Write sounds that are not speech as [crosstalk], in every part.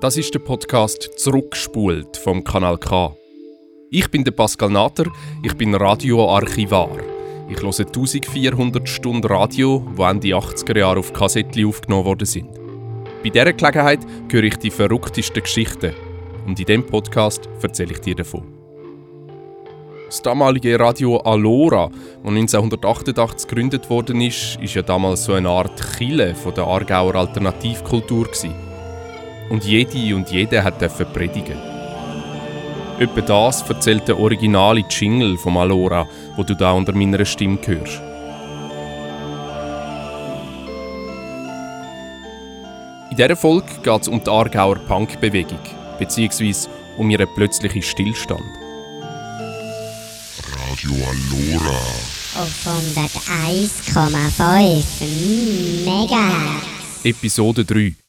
Das ist der Podcast Zurückspult vom Kanal K. Ich bin der Pascal Natter, ich bin Radioarchivar. Ich höre 1400 Stunden Radio, die Ende 80er Jahre auf Kassettchen aufgenommen worden sind. Bei dieser Gelegenheit höre ich die verrücktesten Geschichten. Und in diesem Podcast erzähle ich dir davon. Das damalige Radio Alora, das 1988 gegründet worden ist, ist ja damals so eine Art Chile von der Aargauer Alternativkultur gewesen und jede und jeder hat predigen. Etwa das erzählt der originale Jingle vom Alora, wo du da unter meiner Stimme hörst. In dieser Folge geht es um die Aargauer Punkbewegung, beziehungsweise um ihren plötzlichen Stillstand. Radio Alora. Auf 101,5 MHz. Episode 3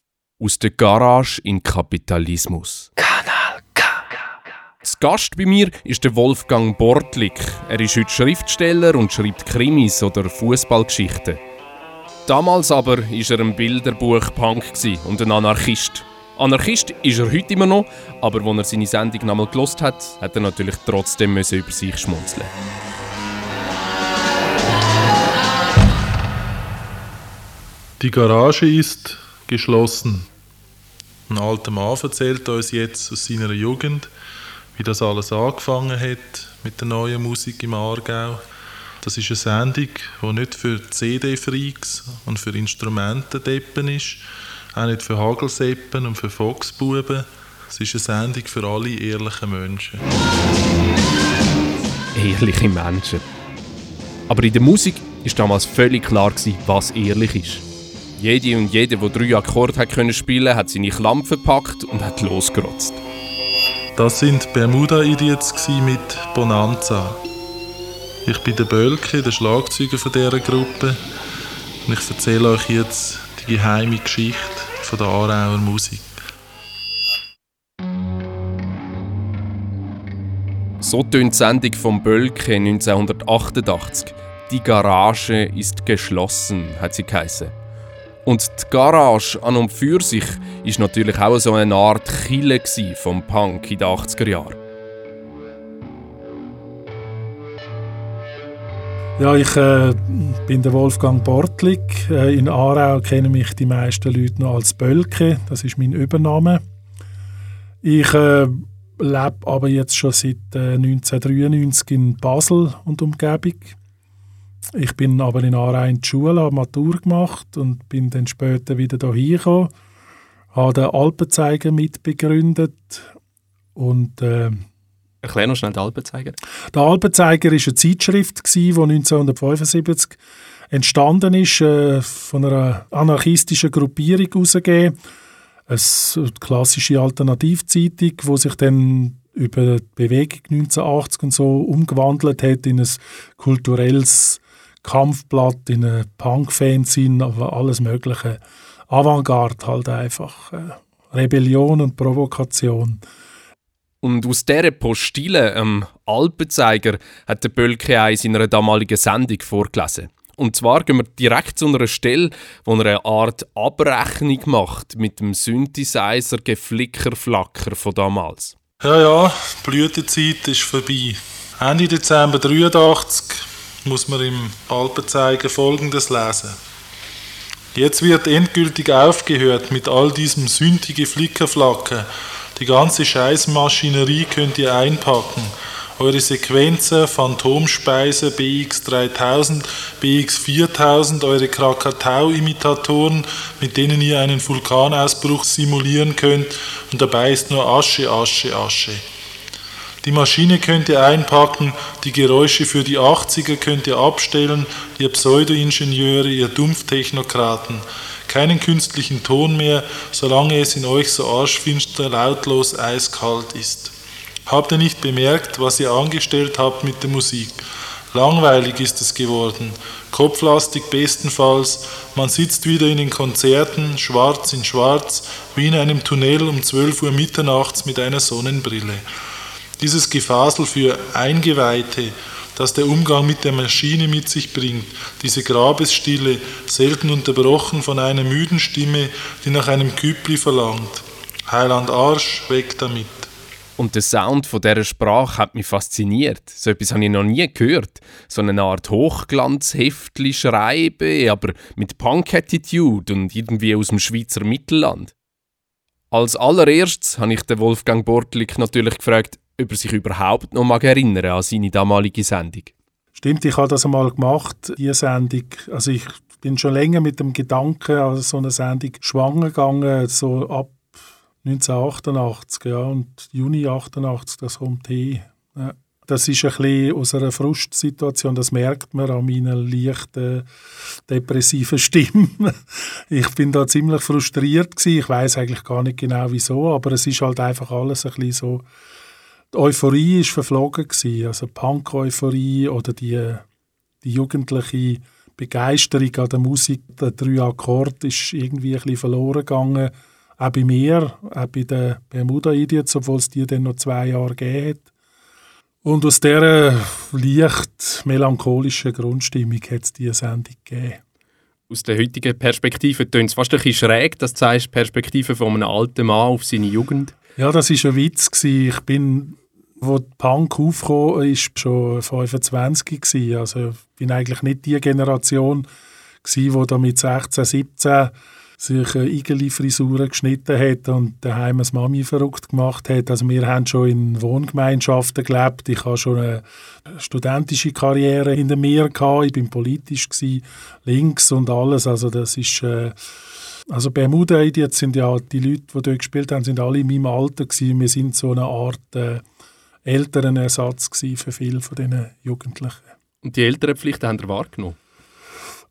aus der Garage in Kapitalismus. Kanal K. Das Gast bei mir ist der Wolfgang Bortlik. Er ist heute Schriftsteller und schreibt Krimis oder Fußballgeschichten. Damals aber war er ein Bilderbuch-Punk und ein Anarchist. Anarchist ist er heute immer noch, aber als er seine Sendung nochmal gelost hat, hat er natürlich trotzdem über sich schmunzeln. Die Garage ist geschlossen. Ein alter Mann erzählt uns jetzt aus seiner Jugend, wie das alles angefangen hat mit der neuen Musik im Aargau. Das ist eine Sendung, die nicht für CD-Freaks und für Instrumentendeppen ist, auch nicht für Hagelseppen und für Foxbuben. Es ist eine Sendung für alle ehrlichen Menschen. Ehrliche Menschen. Aber in der Musik ist damals völlig klar, was ehrlich ist. Jede und jede, der drei Akkorde hat können spielen, hat seine Klampe verpackt und hat losgerotzt. Das sind Bermuda Idiots mit Bonanza. Ich bin der Bölke, der Schlagzeuger von dieser Gruppe und ich erzähle euch jetzt die geheime Geschichte von der Aarauer Musik. So tönt die Sendung vom Bölke 1988. Die Garage ist geschlossen, hat sie geheißen. Und die Garage an und für sich ist natürlich auch so eine Art Kille vom Punk in den 80er Jahren. Ja, ich äh, bin der Wolfgang Bortlik. Äh, in Aarau kennen mich die meisten Leute noch als Bölke. Das ist mein Übername. Ich äh, lebe aber jetzt schon seit 1993 äh, in Basel und Umgebung. Ich bin aber in Aarau die Schule, habe Matur gemacht und bin dann später wieder hier gekommen. Habe den Alpenzeiger mitbegründet und äh, Erklär noch schnell den Alpenzeiger. Der Alpenzeiger war eine Zeitschrift, die 1975 entstanden ist, äh, von einer anarchistischen Gruppierung herausgegeben. Eine klassische Alternativzeitung, die sich dann über die Bewegung 1980 und so umgewandelt hat in ein kulturelles Kampfblatt, in einem Punk-Fanzine, aber alles Mögliche. Avantgarde halt einfach. Äh, Rebellion und Provokation. Und aus dieser Postille, ähm, Alpenzeiger, hat der Bölke auch in seiner damaligen Sendung vorgelesen. Und zwar gehen wir direkt zu einer Stelle, wo er eine Art Abrechnung macht mit dem Synthesizer Geflickerflacker von damals. Ja, ja, die Blütezeit ist vorbei. Ende Dezember 1983 muss man im Alpenzeiger Folgendes lesen. Jetzt wird endgültig aufgehört mit all diesem sündige Flickerflacker. Die ganze Scheißmaschinerie könnt ihr einpacken. Eure Sequenzer, Phantomspeise, BX3000, BX4000, eure Krakatau-Imitatoren, mit denen ihr einen Vulkanausbruch simulieren könnt und dabei ist nur Asche, Asche, Asche. Die Maschine könnt ihr einpacken, die Geräusche für die 80er könnt ihr abstellen, ihr Pseudo-Ingenieure, ihr Dumpftechnokraten. Keinen künstlichen Ton mehr, solange es in euch so arschfinster, lautlos, eiskalt ist. Habt ihr nicht bemerkt, was ihr angestellt habt mit der Musik? Langweilig ist es geworden, kopflastig bestenfalls, man sitzt wieder in den Konzerten, schwarz in schwarz, wie in einem Tunnel um 12 Uhr mitternachts mit einer Sonnenbrille. Dieses Gefasel für Eingeweihte, das der Umgang mit der Maschine mit sich bringt, diese Grabesstille, selten unterbrochen von einer müden Stimme, die nach einem Küppli verlangt. Heiland Arsch, weg damit. Und der Sound von dieser Sprache hat mich fasziniert. So etwas habe ich noch nie gehört. So eine Art Hochglanzheftli schreiben, aber mit Punk-Attitude und irgendwie aus dem Schweizer Mittelland. Als allererstes habe ich den Wolfgang Bortlik natürlich gefragt, ob er sich überhaupt noch mag erinnern an seine damalige Sendung. Stimmt, ich habe das einmal gemacht, diese Sendung. Also ich bin schon länger mit dem Gedanken an so eine Sendung schwanger gegangen, so ab 1988 ja, und Juni 88, das kommt hin. Ja. Das ist ein bisschen aus einer Frustsituation, das merkt man an meiner leichten depressiven Stimme. [laughs] ich bin da ziemlich frustriert gewesen. Ich weiß eigentlich gar nicht genau wieso, aber es ist halt einfach alles ein bisschen so. Die Euphorie ist verflogen gewesen, also Punk-Euphorie oder die, die jugendliche Begeisterung an der Musik, der drei Akkorde ist irgendwie ein bisschen verloren gegangen auch bei mir, auch bei den Bermuda Idiots, obwohl es die dann noch zwei Jahre gegeben hat. Und aus dieser leicht melancholischen Grundstimmung hat es diese Sendung gegeben. Aus der heutigen Perspektive tönt es fast ein bisschen schräg, dass du sagst, Perspektive von einem alten Mann auf seine Jugend. Ja, das war ein Witz. Ich bin, wo Punk aufkam, ist schon 25 gewesen. Also ich bin eigentlich nicht die Generation die da mit 16, 17 sich Igeli-Frisuren geschnitten hat und daheim eine Mami verrückt gemacht hat. Also wir haben schon in Wohngemeinschaften gelebt. Ich habe schon eine studentische Karriere hinter mir gehabt. Ich bin politisch gewesen, links und alles. Also das ist äh also Bermuda Idiots sind ja die Leute, die dort gespielt haben, sind alle in meinem Alter gewesen. Wir sind so eine Art äh, älteren Ersatz für viele von diesen Jugendlichen. Und die älteren Pflichten haben ihr wahrgenommen?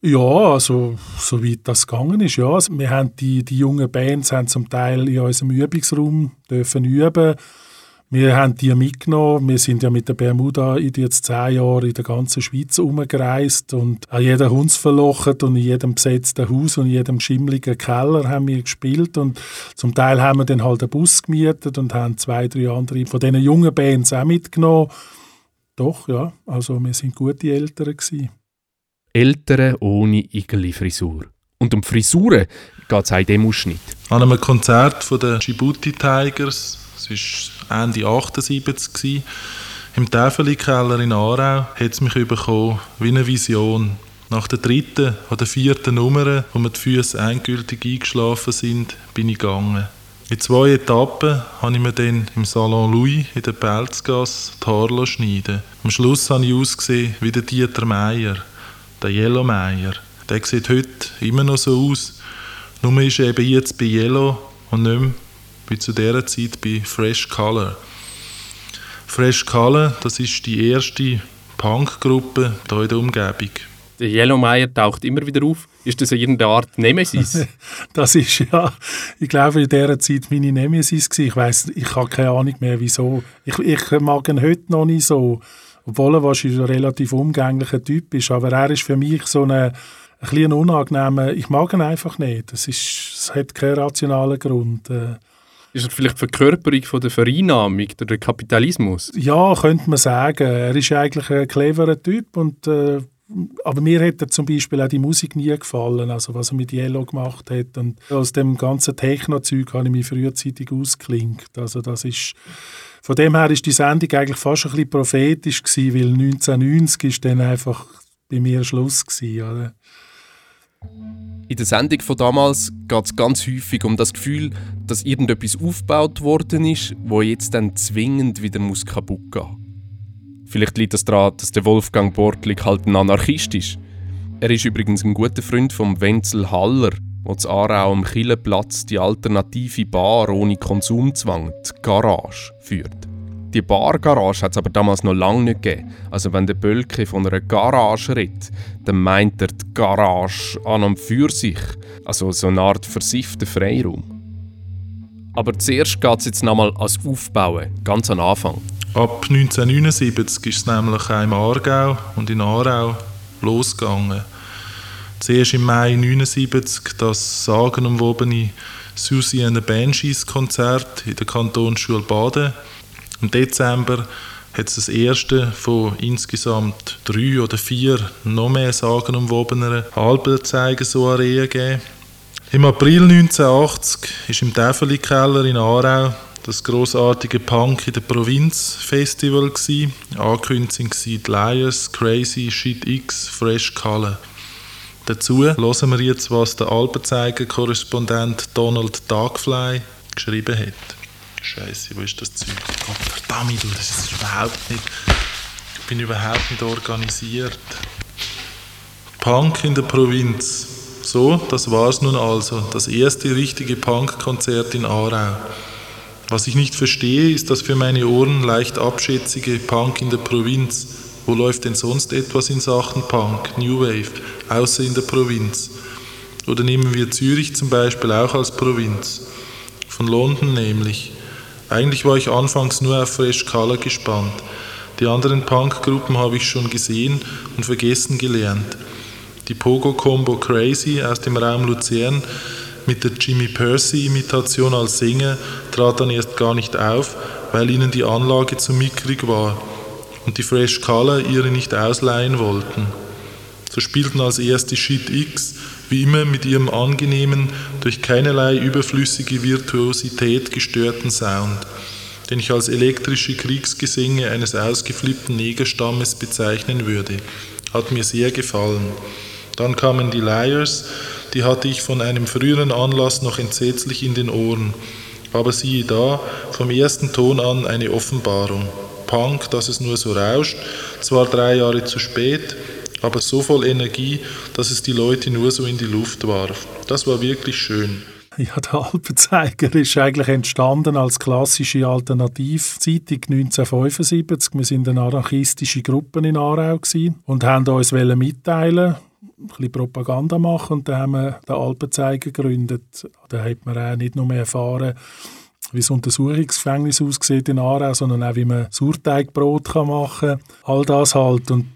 Ja, also soweit das gegangen ist, ja. Also, wir haben die, die jungen Bands haben zum Teil in unserem Übungsraum dürfen üben. Wir haben die mitgenommen. Wir sind ja mit der Bermuda in jetzt zehn Jahren in der ganzen Schweiz umgereist und an jedem Hund verlocht und in jedem besetzten Haus und in jedem schimmligen Keller haben wir gespielt und zum Teil haben wir dann halt einen Bus gemietet und haben zwei, drei andere von diesen jungen Bands auch mitgenommen. Doch, ja, also wir sind gute Eltern gewesen. Eltern ohne Igeli-Frisur. Und um Frisuren geht es auch in diesem Ausschnitt. An einem Konzert von den Djibouti Tigers, es war Ende 78, im Täfeli-Keller in Aarau, hat es mich bekommen, wie eine Vision. Nach der dritten oder vierten Nummer, wo mir die Füße endgültig eingeschlafen sind, bin ich gegangen. In zwei Etappen habe ich mir dann im Salon Louis in der Pelzgasse die Haare schneiden Am Schluss habe ich ausgesehen wie der Dieter Meier der Yellow Meyer. Der sieht heute immer noch so aus. Nur ist er eben jetzt bei Yellow und nicht mehr wie zu dieser Zeit bei Fresh Color. Fresh Color, das ist die erste Punkgruppe hier in der Umgebung. Der Yellow Meyer taucht immer wieder auf. Ist das irgendeine Art Nemesis? [laughs] das ist ja, ich glaube, in dieser Zeit meine Nemesis gewesen. Ich weiß, ich habe keine Ahnung mehr, wieso. Ich, ich mag ihn heute noch nicht so obwohl er wahrscheinlich ein relativ umgänglicher Typ ist, aber er ist für mich so eine, ein bisschen unangenehmer, ich mag ihn einfach nicht, das, ist, das hat keinen rationalen Grund. Ist er vielleicht die Verkörperung von der Vereinnahmung, der Kapitalismus? Ja, könnte man sagen. Er ist eigentlich ein cleverer Typ und äh, aber mir hat er zum Beispiel auch die Musik nie gefallen, also was er mit Yellow gemacht hat. Und aus dem ganzen Techno-Zeug habe ich mich frühzeitig ausgeklinkt. Also das ist von dem her ist die Sendung eigentlich fast ein bisschen prophetisch gewesen, weil 1990 ist dann einfach bei mir Schluss gewesen, oder? In der Sendung von damals geht es ganz häufig um das Gefühl, dass irgendetwas aufgebaut worden ist, wo jetzt dann zwingend wieder muss kaputt gehen. Vielleicht liegt das daran, dass der Wolfgang Bortlik halt ein Anarchist ist. Er ist übrigens ein guter Freund von Wenzel Haller, wo zu Aarau am Killenplatz die alternative Bar ohne Konsumzwang, die Garage, führt. Die Bar-Garage hat es aber damals noch lange nicht gegeben. Also wenn der Bölke von einer Garage redet, dann meint er die Garage an und für sich. Also so eine Art versiffter Freiraum. Aber zuerst geht es jetzt nochmal als Aufbauen, ganz am Anfang. Ab 1979 ist es nämlich auch im Aargau und in Aarau losgegangen. Zuerst im Mai 1979 das sagenumwobene Susie and the Banshees Konzert in der Kantonsschule Baden. Im Dezember hat es das erste von insgesamt drei oder vier noch mehr sagenumwobeneren Albenzeige so Arenen gegeben. Im April 1980 ist im Täfeli Keller in Aarau das großartige Punk in der Provinz Festival gsi. Angekündigt die Liars, Crazy, Shit X, Fresh Color. Dazu hören wir jetzt, was der Alpenzeiger-Korrespondent Donald Dagfly geschrieben hat. Scheiße, wo ist das Zeug? Gott verdammt, das ist überhaupt nicht. Ich bin überhaupt nicht organisiert. Punk in der Provinz. So, das war's nun also. Das erste richtige Punk-Konzert in Aarau. Was ich nicht verstehe, ist das für meine Ohren leicht abschätzige Punk in der Provinz. Wo läuft denn sonst etwas in Sachen Punk, New Wave, außer in der Provinz? Oder nehmen wir Zürich zum Beispiel auch als Provinz. Von London nämlich. Eigentlich war ich anfangs nur auf Fresh Color gespannt. Die anderen Punk-Gruppen habe ich schon gesehen und vergessen gelernt. Die Pogo-Combo Crazy aus dem Raum Luzern mit der Jimmy Percy-Imitation als Sänger trat dann erst gar nicht auf, weil ihnen die Anlage zu mickrig war und die Fresh Color ihre nicht ausleihen wollten. So spielten als erste Shit X wie immer mit ihrem angenehmen, durch keinerlei überflüssige Virtuosität gestörten Sound, den ich als elektrische Kriegsgesänge eines ausgeflippten Negerstammes bezeichnen würde. Hat mir sehr gefallen. Dann kamen die Liars, die hatte ich von einem früheren Anlass noch entsetzlich in den Ohren. Aber siehe da, vom ersten Ton an eine Offenbarung. Punk, dass es nur so rauscht, zwar drei Jahre zu spät, aber so voll Energie, dass es die Leute nur so in die Luft warf. Das war wirklich schön. Ja, der Alpenzeiger ist eigentlich entstanden als klassische Alternativzeitung 1975. Wir sind eine anarchistische Gruppe in Aarau und haben uns mitteilen bisschen Propaganda machen und dann haben wir den Alpenzeiger gegründet. Da hat man auch nicht nur erfahren, wie das Untersuchungsgefängnis aussieht in Aarau, sondern auch, wie man Sauerteigbrot machen kann. All das halt. Und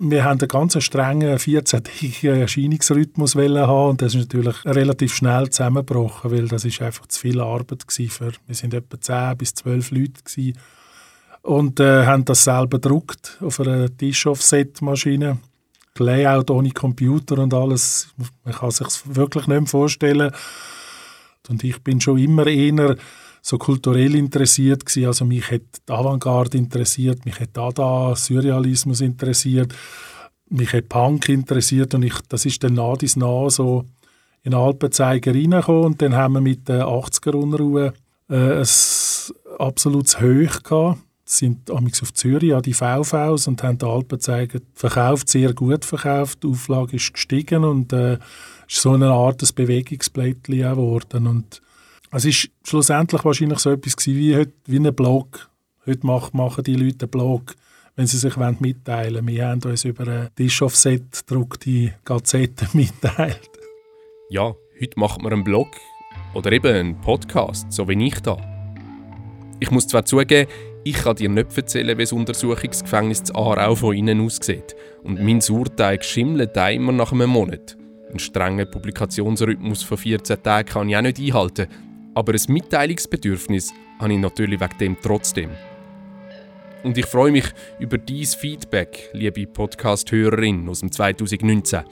wir haben einen ganz strengen 14-tägigen Erscheinungsrhythmus haben und das ist natürlich relativ schnell zusammengebrochen, weil das ist einfach zu viel Arbeit für, wir sind etwa 10 bis 12 Leute gewesen und äh, haben das selber gedruckt auf einer Tisch-Offset-Maschine. Layout ohne Computer und alles, man kann sich wirklich nicht mehr vorstellen. Und ich bin schon immer eher so kulturell interessiert gewesen. Also mich hat die Avantgarde interessiert, mich hat Dada, Surrealismus interessiert, mich hat Punk interessiert und ich, das ist dann nah dies nah so in Alpenzeiger reingekommen und dann haben wir mit der 80er Unruhe äh, ein absolutes Höch gehabt sind auf Zürich an die VVs und haben die Alpenzeiger verkauft, sehr gut verkauft. Die Auflage ist gestiegen und äh, ist so eine Art Bewegungsblättchen geworden. Und es ist schlussendlich wahrscheinlich so etwas wie, heute, wie ein Blog. Heute machen die Leute einen Blog, wenn sie sich mitteilen wollen. Wir haben uns über eine Tisch-Offset gedruckte Gazette [laughs] mitteilt. Ja, heute macht man einen Blog oder eben einen Podcast, so wie ich da. Ich muss zwar zugeben, ich kann dir nicht erzählen, wie das Untersuchungsgefängnis zu Aarau von innen aussieht. Und mein Sauerteig schimmelt immer nach einem Monat. Einen strengen Publikationsrhythmus von 14 Tagen kann ich auch nicht einhalten. Aber ein Mitteilungsbedürfnis habe ich natürlich wegen dem trotzdem. Und ich freue mich über dein Feedback, liebe Podcast-Hörerin aus dem 2019.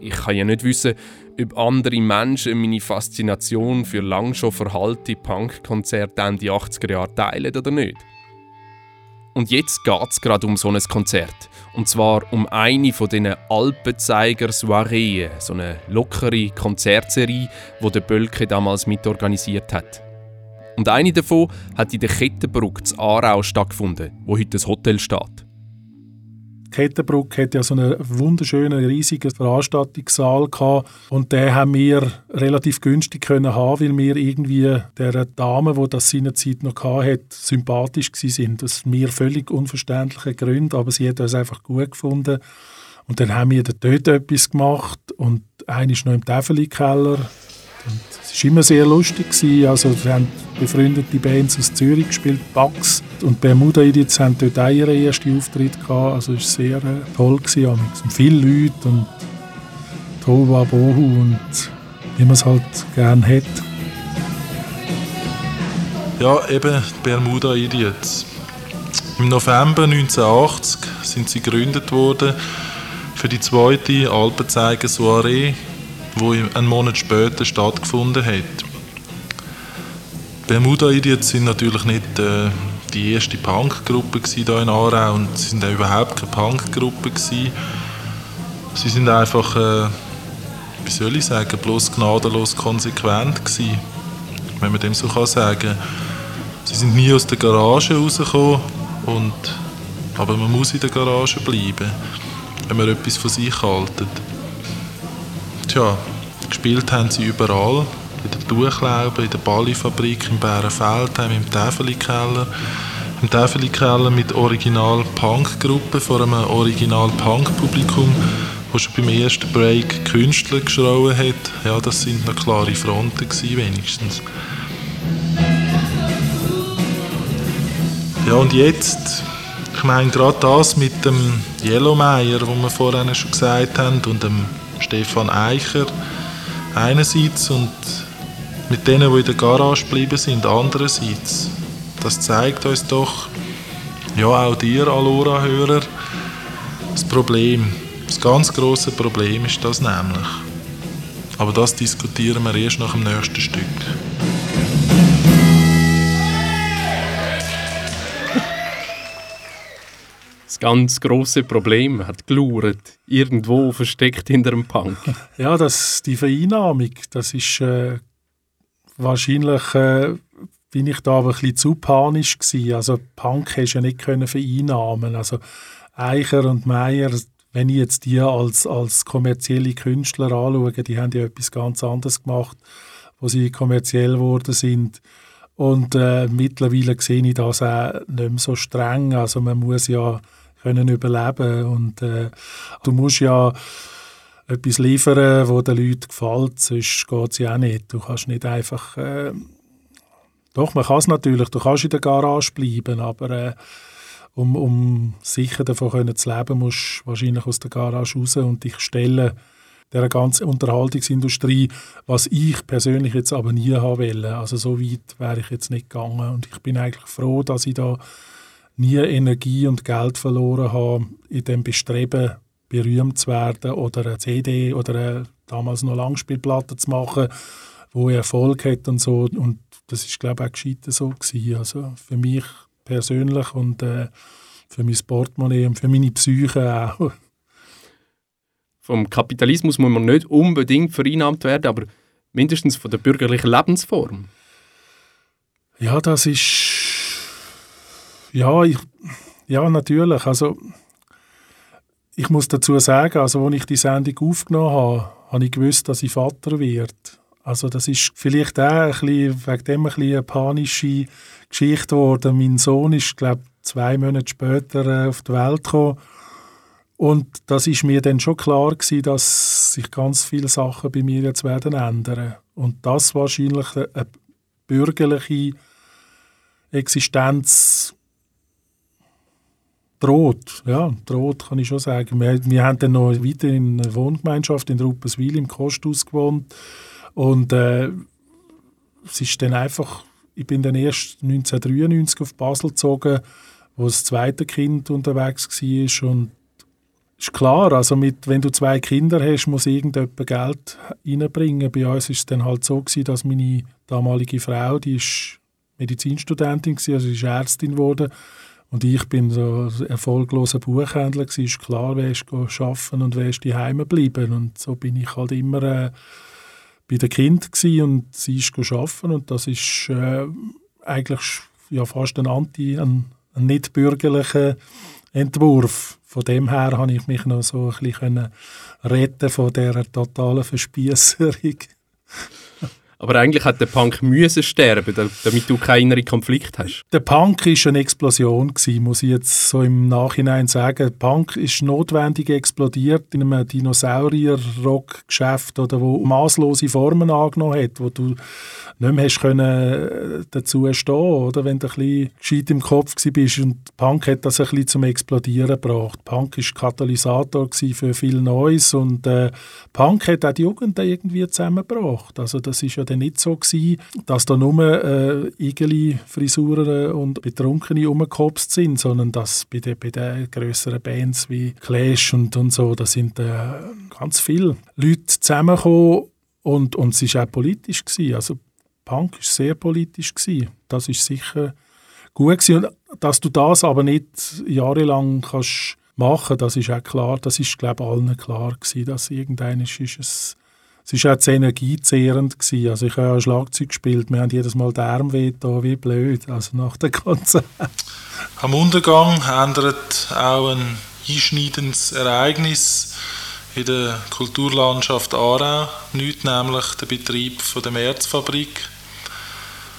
Ich kann ja nicht wissen, ob andere Menschen meine Faszination für lang schon verhalte Punkkonzerte Ende 80er Jahre teilen oder nicht. Und jetzt geht es gerade um so ein Konzert. Und zwar um eine von diesen Alpenzeiger-Soireen, so eine lockere Konzertserie, die der Bölke damals mitorganisiert hat. Und eine davon hat in der Kettenbrücke zu Aarau stattgefunden, wo heute das Hotel steht. Kettenbruck hat ja so einen wunderschönen, riesigen Veranstaltungssaal gehabt und den haben wir relativ günstig können haben, weil wir irgendwie der Dame, die das seinerzeit noch hatte, sympathisch sind. Das sind mir völlig unverständliche Gründe, aber sie hat uns einfach gut gefunden. Und dann haben wir dort etwas gemacht und einer ist noch im Es war immer sehr lustig. Gewesen. Also, wir haben befreundete Bands aus Zürich gespielt, Bugs und Bermuda Idiots haben dort auch ihren ersten Auftritt gehabt. Also es war sehr äh, toll. Gewesen. Und viele Leute und Tova Bohu und wie man es halt gerne hat. Ja, eben Bermuda Idiots. Im November 1980 sind sie gegründet worden für die zweite Alpenzeiger Soiree wo einen Monat später stattgefunden hat. Bermuda Idiots sind natürlich nicht äh, die erste Punkgruppe hier in Aarau und sie sind auch überhaupt keine Punkgruppe. Sie sind einfach, äh, wie soll ich sagen, bloß gnadenlos konsequent gewesen, wenn man dem so kann sagen. Sie sind nie aus der Garage rausgekommen und aber man muss in der Garage bleiben, wenn man etwas von sich haltet. Tja, gespielt haben sie überall. In der Tuchlaube, in der Ballifabrik, im Bärenfeldheim, im Täfeli-Keller. Im Täfeli-Keller mit Original-Punk-Gruppe vor einem Original-Punk-Publikum, wo schon beim ersten Break Künstler geschrauen hat. Ja, das sind noch klare Fronten gewesen, wenigstens. Ja, und jetzt ich meine, gerade das mit dem Yellowmeyer, wo wir vorhin schon gesagt haben, und dem Stefan Eicher einerseits und mit denen, die in der Garage geblieben sind, andererseits. Das zeigt uns doch, ja auch dir, Alora-Hörer, das Problem. Das ganz große Problem ist das nämlich. Aber das diskutieren wir erst nach dem nächsten Stück. Das ganz große Problem hat gelauert, irgendwo versteckt hinter dem Punk. [laughs] Ja, das, die Vereinnahmung, das ist äh, wahrscheinlich, äh, bin ich da aber ein bisschen zu panisch gewesen. Also Punk hast du ja nicht können vereinnahmen. Also Eicher und Meier, wenn ich jetzt die als, als kommerzielle Künstler anschaue, die haben ja etwas ganz anderes gemacht, wo sie kommerziell geworden sind. Und äh, mittlerweile sehe ich das auch nicht mehr so streng. Also man muss ja können überleben und äh, du musst ja etwas liefern, wo den Leuten gefällt, sonst geht es ja auch nicht. Du kannst nicht einfach... Äh, doch, man kann es natürlich, du kannst in der Garage bleiben, aber äh, um, um sicher davon können zu leben, musst du wahrscheinlich aus der Garage raus und dich stellen der ganzen Unterhaltungsindustrie, was ich persönlich jetzt aber nie haben will. Also so weit wäre ich jetzt nicht gegangen und ich bin eigentlich froh, dass ich da nie Energie und Geld verloren habe in dem Bestreben, berühmt zu werden oder eine CD oder eine, damals noch Langspielplatte zu machen, wo Erfolg hat und so. Und das ist, glaube ich, auch gescheiter so gewesen. Also für mich persönlich und äh, für mein Portemonnaie und für meine Psyche auch. [laughs] Vom Kapitalismus muss man nicht unbedingt vereinnahmt werden, aber mindestens von der bürgerlichen Lebensform. Ja, das ist ja, ich, ja, natürlich. Also, ich muss dazu sagen, also, als ich die Sendung aufgenommen habe, habe ich gewusst, dass ich Vater werde. Also das ist vielleicht auch ein bisschen, wegen dem ein bisschen eine panische Geschichte geworden. Mein Sohn ist, glaube zwei Monate später äh, auf die Welt gekommen. Und das ist mir dann schon klar gewesen, dass sich ganz viele Sachen bei mir jetzt werden ändern. Und das wahrscheinlich eine bürgerliche Existenz droht. Ja, droht kann ich schon sagen. Wir, wir haben dann noch weiter in einer Wohngemeinschaft in Rupperswil im Kosthaus gewohnt und äh, es ist dann einfach, ich bin dann erst 1993 auf Basel gezogen, wo das zweite Kind unterwegs war und ist klar, also mit, wenn du zwei Kinder hast, muss irgendjemand Geld reinbringen. Bei uns ist es dann halt so gewesen, dass meine damalige Frau, die ist Medizinstudentin gewesen, also ist Ärztin geworden, und ich bin so ein erfolgloser Buchhändler, Es ist klar, wer ist arbeiten und wer ist daheim geblieben. Und so bin ich halt immer äh, bei den Kind und sie ist arbeiten und das ist äh, eigentlich ja, fast ein anti, ein, ein nicht bürgerlicher Entwurf. Von dem her habe ich mich noch so ein bisschen retten von dieser totalen Verspießerung. Aber eigentlich hat der Punk müssen sterben, damit du keinen inneren Konflikt hast. Der Punk ist eine Explosion gewesen, muss ich jetzt so im Nachhinein sagen. Der Punk ist notwendig explodiert in einem Dinosaurier-Rock-Geschäft oder wo maßlose Formen angenommen hat, wo du nicht mehr hast können äh, dazu stehen, oder wenn du ein bisschen gescheit im Kopf bist und Punk hat das ein bisschen zum Explodieren gebracht. Punk ist Katalysator für viel Neues und äh, Punk hat auch die Jugend irgendwie zusammengebracht. Also das ist ja dann nicht so gewesen, dass da nur äh, Igeli-Frisuren und Betrunkene rumgekopst sind, sondern dass bei den, bei den grösseren Bands wie Clash und, und so, da sind äh, ganz viele Leute zusammengekommen und, und es war auch politisch. Gewesen. Also Punk war sehr politisch. Gewesen. Das ist sicher gut gewesen. Und dass du das aber nicht jahrelang kannst machen, das ist auch klar. Das ist, glaube ich, allen klar gewesen, dass irgendein ist es es war auch zu energiezehrend. Gewesen. Also ich habe ja Schlagzeug gespielt, wir haben jedes Mal den Arm da, wie blöd, also nach der Konzert. Am Untergang ändert auch ein einschneidendes Ereignis in der Kulturlandschaft Aarau, nicht nämlich der Betrieb von der Märzfabrik.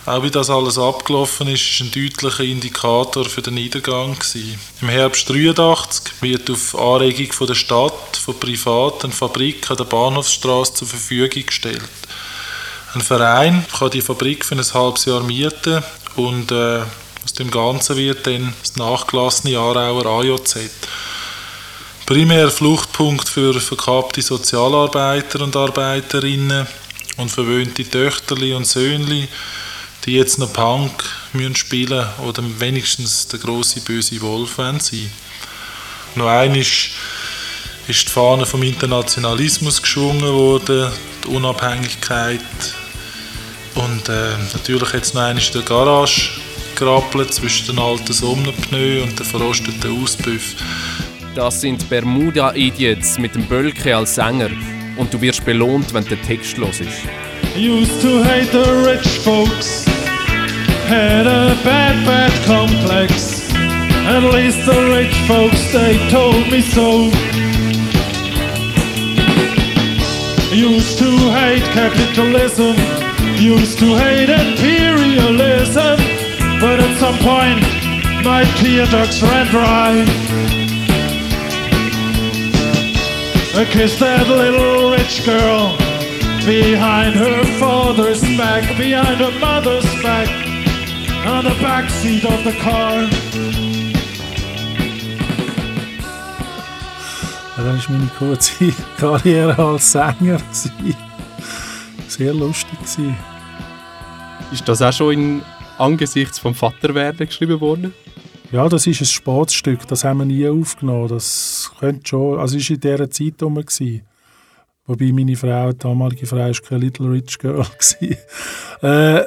Auch wie das alles abgelaufen ist, ist ein deutlicher Indikator für den Niedergang gewesen. Im Herbst 83 wird auf Anregung von der Stadt, von privaten Fabrik an der Bahnhofsstraße zur Verfügung gestellt. Ein Verein kann die Fabrik für ein halbes Jahr mieten und äh, aus dem Ganzen wird dann das nachgelassene Aarauer AJZ. Primär Fluchtpunkt für verkappte Sozialarbeiter und Arbeiterinnen und verwöhnte Töchterli und Söhnli, die jetzt noch Punk müssen spielen oder wenigstens der große böse Wolf sein. Noch einmal ist die Fahne vom Internationalismus geschwungen worden, die Unabhängigkeit und äh, natürlich jetzt noch einmal der Garage gerappelt zwischen den alten Sommerpneu und den verrosteten Auspuff. Das sind Bermuda Idiots mit dem Bölke als Sänger und du wirst belohnt, wenn der Text los ist. Used to hate the rich folks, had a bad, bad complex. At least the rich folks, they told me so. Used to hate capitalism, used to hate imperialism. But at some point, my tear ducts ran dry. I kissed that little rich girl behind her father's back, behind her mother's back, on the back seat of the car. Ja, das war meine kurze [laughs] Karriere als Sänger. Sehr lustig. Ist das auch schon in angesichts vom Vaterwerden geschrieben worden? Ja, das ist ein Sportstück, das haben wir nie aufgenommen. Das könnte schon, also es war in dieser Zeit rum. Gewesen. Wobei meine Frau, die damalige Frau, war keine Little Rich Girl. [laughs] gewesen. äh,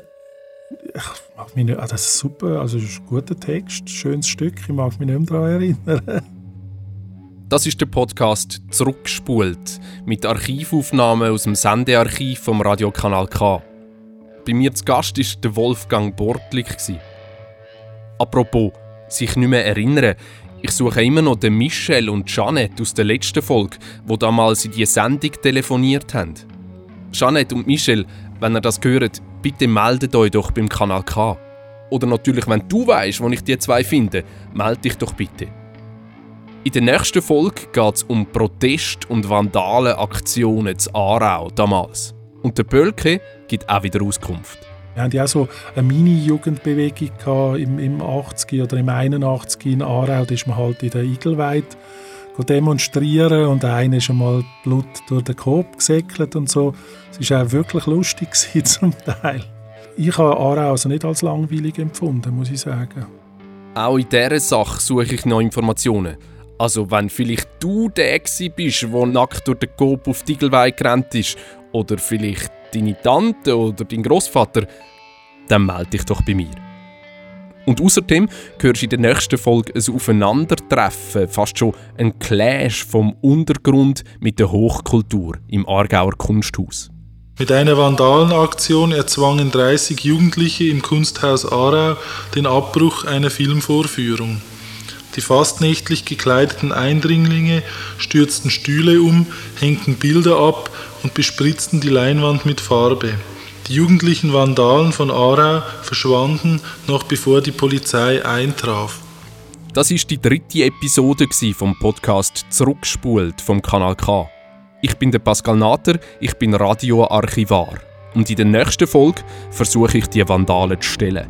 ich mag mich nicht, ah, das ist super, also ist ein guter Text, schönes Stück, ich mag mich nicht mehr daran erinnern. Das ist der Podcast Zurückgespult mit Archivaufnahmen aus dem Sendearchiv vom Radiokanal K. Bei mir zu Gast war der Wolfgang gewesen. Apropos, sich nicht mehr erinnern. Ich suche immer noch den Michel und Janet aus der letzten Folge, wo damals in die Sendung telefoniert haben. Janet und Michel, wenn ihr das hört, bitte meldet euch doch beim Kanal K. Oder natürlich, wenn du weißt, wo ich die zwei finde, melde dich doch bitte. In der nächsten Folge geht es um Protest- und Vandalenaktionen zu Aarau damals. Und der Bölke gibt auch wieder Auskunft. Wir hatten ja auch so eine Mini-Jugendbewegung im, im 80 oder im 81 in Aarau. Da ist man halt in der Igelweid demonstrieren und einer ist einmal Blut durch den Kopf gesäckelt und so. Es war auch wirklich lustig [laughs] gewesen, zum Teil. Ich habe Aarau also nicht als langweilig empfunden, muss ich sagen. Auch in dieser Sache suche ich noch Informationen. Also wenn vielleicht du der bist, der nackt durch den Coop auf die Igelweih gerannt ist, oder vielleicht deine Tante oder dein Großvater, dann melde dich doch bei mir. Und außerdem hörst du in der nächsten Folge ein Aufeinandertreffen, fast schon ein Clash vom Untergrund mit der Hochkultur im Aargauer Kunsthaus. Mit einer Vandalenaktion erzwangen 30 Jugendliche im Kunsthaus Aarau den Abbruch einer Filmvorführung. Die fast nächtlich gekleideten Eindringlinge stürzten Stühle um, hängten Bilder ab und bespritzten die Leinwand mit Farbe. Die jugendlichen Vandalen von Aarau verschwanden, noch bevor die Polizei eintraf. Das ist die dritte Episode vom Podcast Zurückspult vom Kanal K. Ich bin der Pascal Nater, ich bin Radioarchivar. Und in der nächsten Folge versuche ich die Vandalen zu stellen.